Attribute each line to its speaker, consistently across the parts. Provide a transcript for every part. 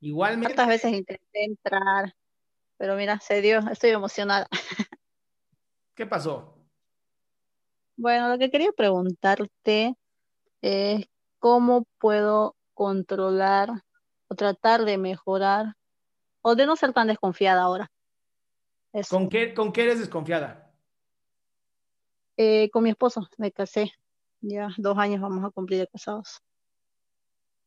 Speaker 1: Igualmente.
Speaker 2: ¿Cuántas veces intenté entrar? Pero mira, se dio, estoy emocionada.
Speaker 1: ¿Qué pasó?
Speaker 2: Bueno, lo que quería preguntarte es cómo puedo controlar o tratar de mejorar o de no ser tan desconfiada ahora. Eso.
Speaker 1: ¿Con qué, ¿Con qué eres desconfiada?
Speaker 2: Eh, con mi esposo, me casé. Ya dos años vamos a cumplir de casados.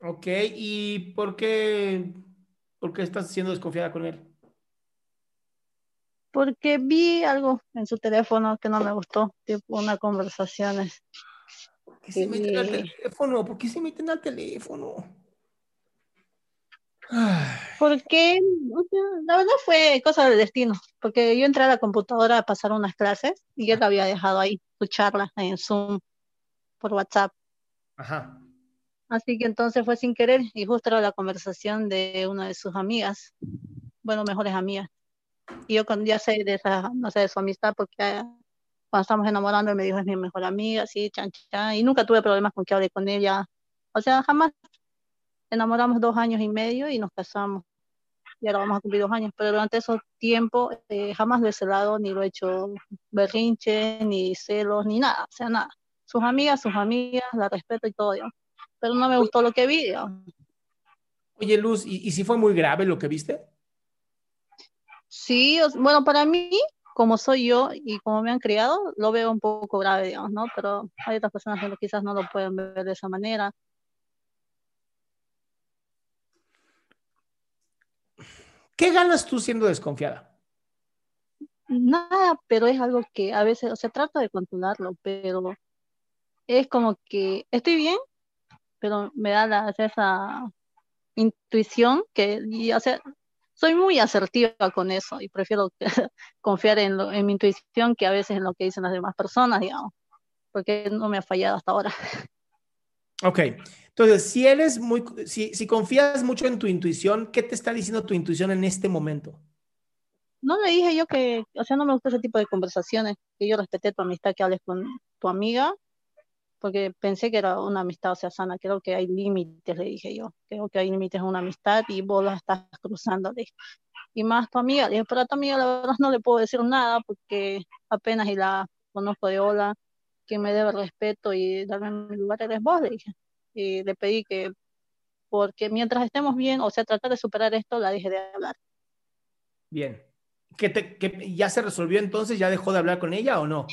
Speaker 1: Ok, ¿y por qué, por qué estás siendo desconfiada con él?
Speaker 2: Porque vi algo en su teléfono que no me gustó, tipo una conversación.
Speaker 1: ¿Por qué se meten al teléfono? ¿Por qué se meten al teléfono?
Speaker 2: Porque, o sea, la verdad fue cosa del destino, porque yo entré a la computadora a pasar unas clases y él había dejado ahí su charla en Zoom por WhatsApp.
Speaker 1: Ajá.
Speaker 2: Así que entonces fue sin querer y justo era la conversación de una de sus amigas, bueno, mejores amigas. Y yo con, ya sé de esa, no sé, de su amistad porque eh, cuando estamos enamorando él me dijo es mi mejor amiga, así, chan, chan, y nunca tuve problemas con que hable con ella. O sea, jamás enamoramos dos años y medio y nos casamos. Y ahora vamos a cumplir dos años, pero durante esos tiempos eh, jamás lo he celado, ni lo he hecho berrinche, ni celos, ni nada, o sea, nada. Sus amigas, sus amigas, la respeto y todo, digamos. Pero no me gustó lo que vi.
Speaker 1: Oye, Luz, ¿y, y si fue muy grave lo que viste?
Speaker 2: Sí, bueno, para mí, como soy yo y como me han criado, lo veo un poco grave, digamos, ¿no? Pero hay otras personas que quizás no lo pueden ver de esa manera.
Speaker 1: ¿Qué ganas tú siendo desconfiada?
Speaker 2: Nada, pero es algo que a veces, o sea, trato de controlarlo, pero es como que estoy bien, pero me da la- esa intuición que, y, o sea, soy muy asertiva con eso y prefiero confiar en, lo- en mi intuición que a veces en lo que dicen las demás personas, digamos, porque no me ha fallado hasta ahora.
Speaker 1: Ok, entonces, si eres muy, si, si confías mucho en tu intuición, ¿qué te está diciendo tu intuición en este momento?
Speaker 2: No le dije yo que, o sea, no me gusta ese tipo de conversaciones, que yo respeté tu amistad, que hables con tu amiga, porque pensé que era una amistad, o sea, sana. Creo que hay límites, le dije yo. Creo que hay límites en una amistad y vos la estás cruzando, le dije. Y más tu amiga, le dije, pero a tu amiga la verdad no le puedo decir nada porque apenas la conozco de hola, que me debe respeto y darme mi lugar eres vos, le dije. Y le pedí que, porque mientras estemos bien, o sea, tratar de superar esto, la dije de hablar.
Speaker 1: Bien. ¿Que que ¿Ya se resolvió entonces? ¿Ya dejó de hablar con ella o no?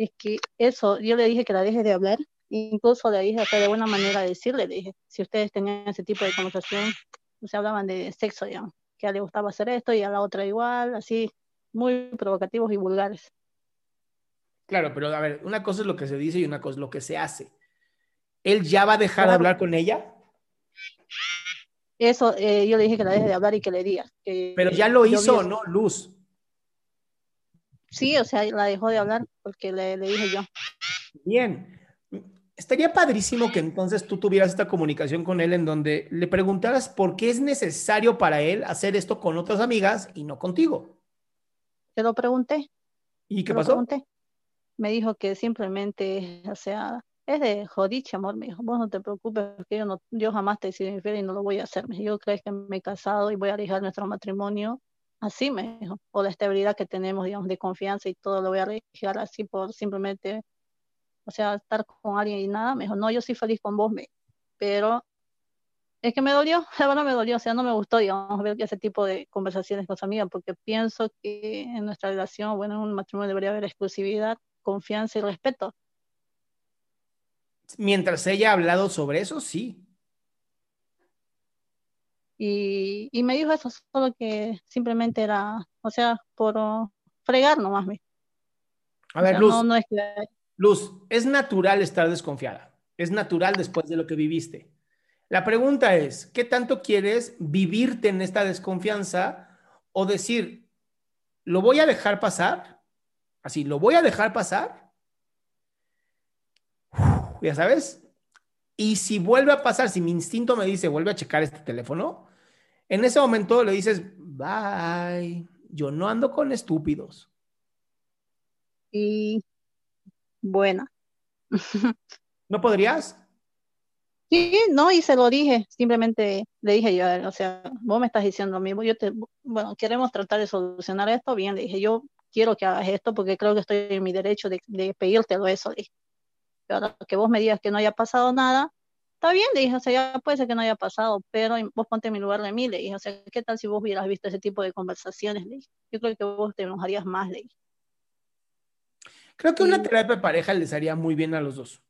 Speaker 2: Es que eso, yo le dije que la deje de hablar, incluso le dije hasta de buena manera decirle, le dije, si ustedes tenían ese tipo de conversación, o sea, hablaban de sexo, digamos, que a le gustaba hacer esto y a la otra igual, así, muy provocativos y vulgares.
Speaker 1: Claro, pero a ver, una cosa es lo que se dice y una cosa es lo que se hace. ¿Él ya va a dejar de hablar con ella?
Speaker 2: eso eh, yo le dije que la deje de hablar y que le diga.
Speaker 1: Pero ya lo hizo, ¿no, Luz?
Speaker 2: Sí, o sea, la dejó de hablar porque le, le dije yo.
Speaker 1: Bien. Estaría padrísimo que entonces tú tuvieras esta comunicación con él en donde le preguntaras por qué es necesario para él hacer esto con otras amigas y no contigo.
Speaker 2: Te lo pregunté.
Speaker 1: ¿Y qué pasó?
Speaker 2: Me dijo que simplemente, o sea, es de jodiche, amor, me dijo, vos no te preocupes, porque yo, no, yo jamás te he sido infiel y no lo voy a hacer. Yo creo que me he casado y voy a arriesgar nuestro matrimonio así, me dijo, o la estabilidad que tenemos, digamos, de confianza y todo lo voy a arriesgar así por simplemente, o sea, estar con alguien y nada. Me dijo, no, yo soy feliz con vos, me pero es que me dolió, la verdad me dolió, o sea, no me gustó, digamos, ver ese tipo de conversaciones con su amiga, porque pienso que en nuestra relación, bueno, en un matrimonio debería haber exclusividad, confianza y respeto.
Speaker 1: Mientras ella ha hablado sobre eso, sí.
Speaker 2: Y, y me dijo eso, solo que simplemente era, o sea, por fregar nomás. Me.
Speaker 1: A ver, Luz, no, es que... Luz, es natural estar desconfiada, es natural después de lo que viviste. La pregunta es, ¿qué tanto quieres vivirte en esta desconfianza o decir, lo voy a dejar pasar? Así, ¿lo voy a dejar pasar? ya sabes. Y si vuelve a pasar, si mi instinto me dice, vuelve a checar este teléfono, en ese momento le dices, bye, yo no ando con estúpidos.
Speaker 2: Y buena.
Speaker 1: ¿No podrías?
Speaker 2: Sí, no, y se lo dije, simplemente le dije yo, o sea, vos me estás diciendo a mí, yo te, bueno, queremos tratar de solucionar esto, bien, le dije, yo quiero que hagas esto porque creo que estoy en mi derecho de, de pedírtelo eso, le dije. Pero que vos me digas que no haya pasado nada, está bien, le dije, o sea, ya puede ser que no haya pasado, pero vos ponte en mi lugar de mí, le dije, o sea, ¿qué tal si vos hubieras visto ese tipo de conversaciones? Le dije, yo creo que vos te enojarías más, le dije.
Speaker 1: Creo que una terapia de pareja les haría muy bien a los dos.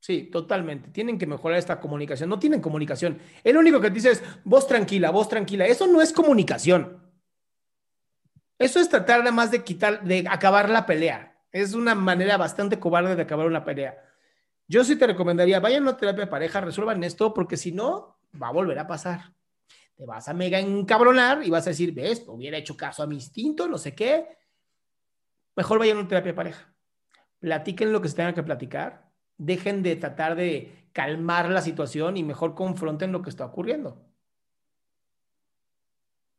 Speaker 1: Sí, totalmente. Tienen que mejorar esta comunicación. No tienen comunicación. El único que te dice es, vos tranquila, vos tranquila. Eso no es comunicación. Eso es tratar nada más de quitar, de acabar la pelea. Es una manera bastante cobarde de acabar una pelea. Yo sí te recomendaría, vayan a una terapia de pareja, resuelvan esto, porque si no, va a volver a pasar. Te vas a mega encabronar y vas a decir, ves, hubiera hecho caso a mi instinto, no sé qué. Mejor vayan a una terapia pareja. Platiquen lo que se tenga que platicar dejen de tratar de calmar la situación y mejor confronten lo que está ocurriendo.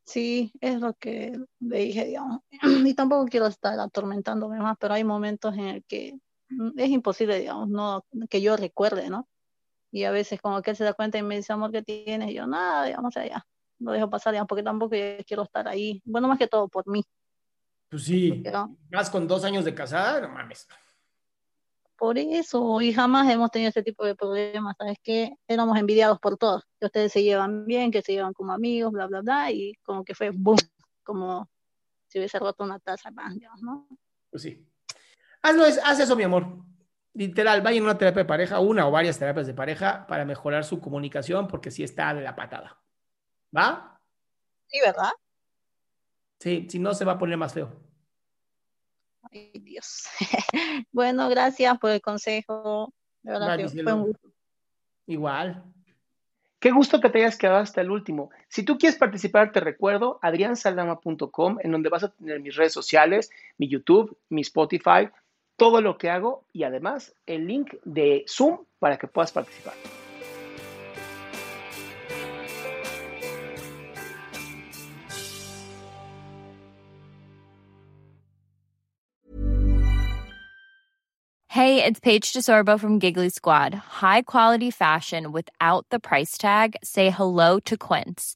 Speaker 2: Sí, es lo que le dije, digamos. Y tampoco quiero estar atormentándome más, pero hay momentos en el que es imposible, digamos, no que yo recuerde, ¿no? Y a veces como que él se da cuenta y me dice, amor, ¿qué tienes? Y yo, nada, digamos, allá. Lo dejo pasar, digamos, porque tampoco quiero estar ahí. Bueno, más que todo por mí.
Speaker 1: Pues sí, más con dos años de casada, no mames
Speaker 2: por eso, y jamás hemos tenido ese tipo de problemas, ¿sabes qué? Éramos envidiados por todos, que ustedes se llevan bien, que se llevan como amigos, bla, bla, bla, y como que fue boom, como si hubiese roto una taza más, ¿no?
Speaker 1: Pues sí. Hazlo, haz eso, mi amor. Literal, vayan a una terapia de pareja, una o varias terapias de pareja para mejorar su comunicación, porque sí está de la patada. ¿Va?
Speaker 2: Sí, ¿verdad?
Speaker 1: Sí, si no se va a poner más feo.
Speaker 2: Ay, Dios. bueno, gracias por el consejo. De verdad fue un gusto.
Speaker 1: Igual.
Speaker 3: Qué gusto que te hayas quedado hasta el último. Si tú quieres participar, te recuerdo adriansaldama.com, en donde vas a tener mis redes sociales, mi YouTube, mi Spotify, todo lo que hago y además el link de Zoom para que puedas participar.
Speaker 4: Hey, it's Paige DeSorbo from Giggly Squad. High quality fashion without the price tag. Say hello to Quince.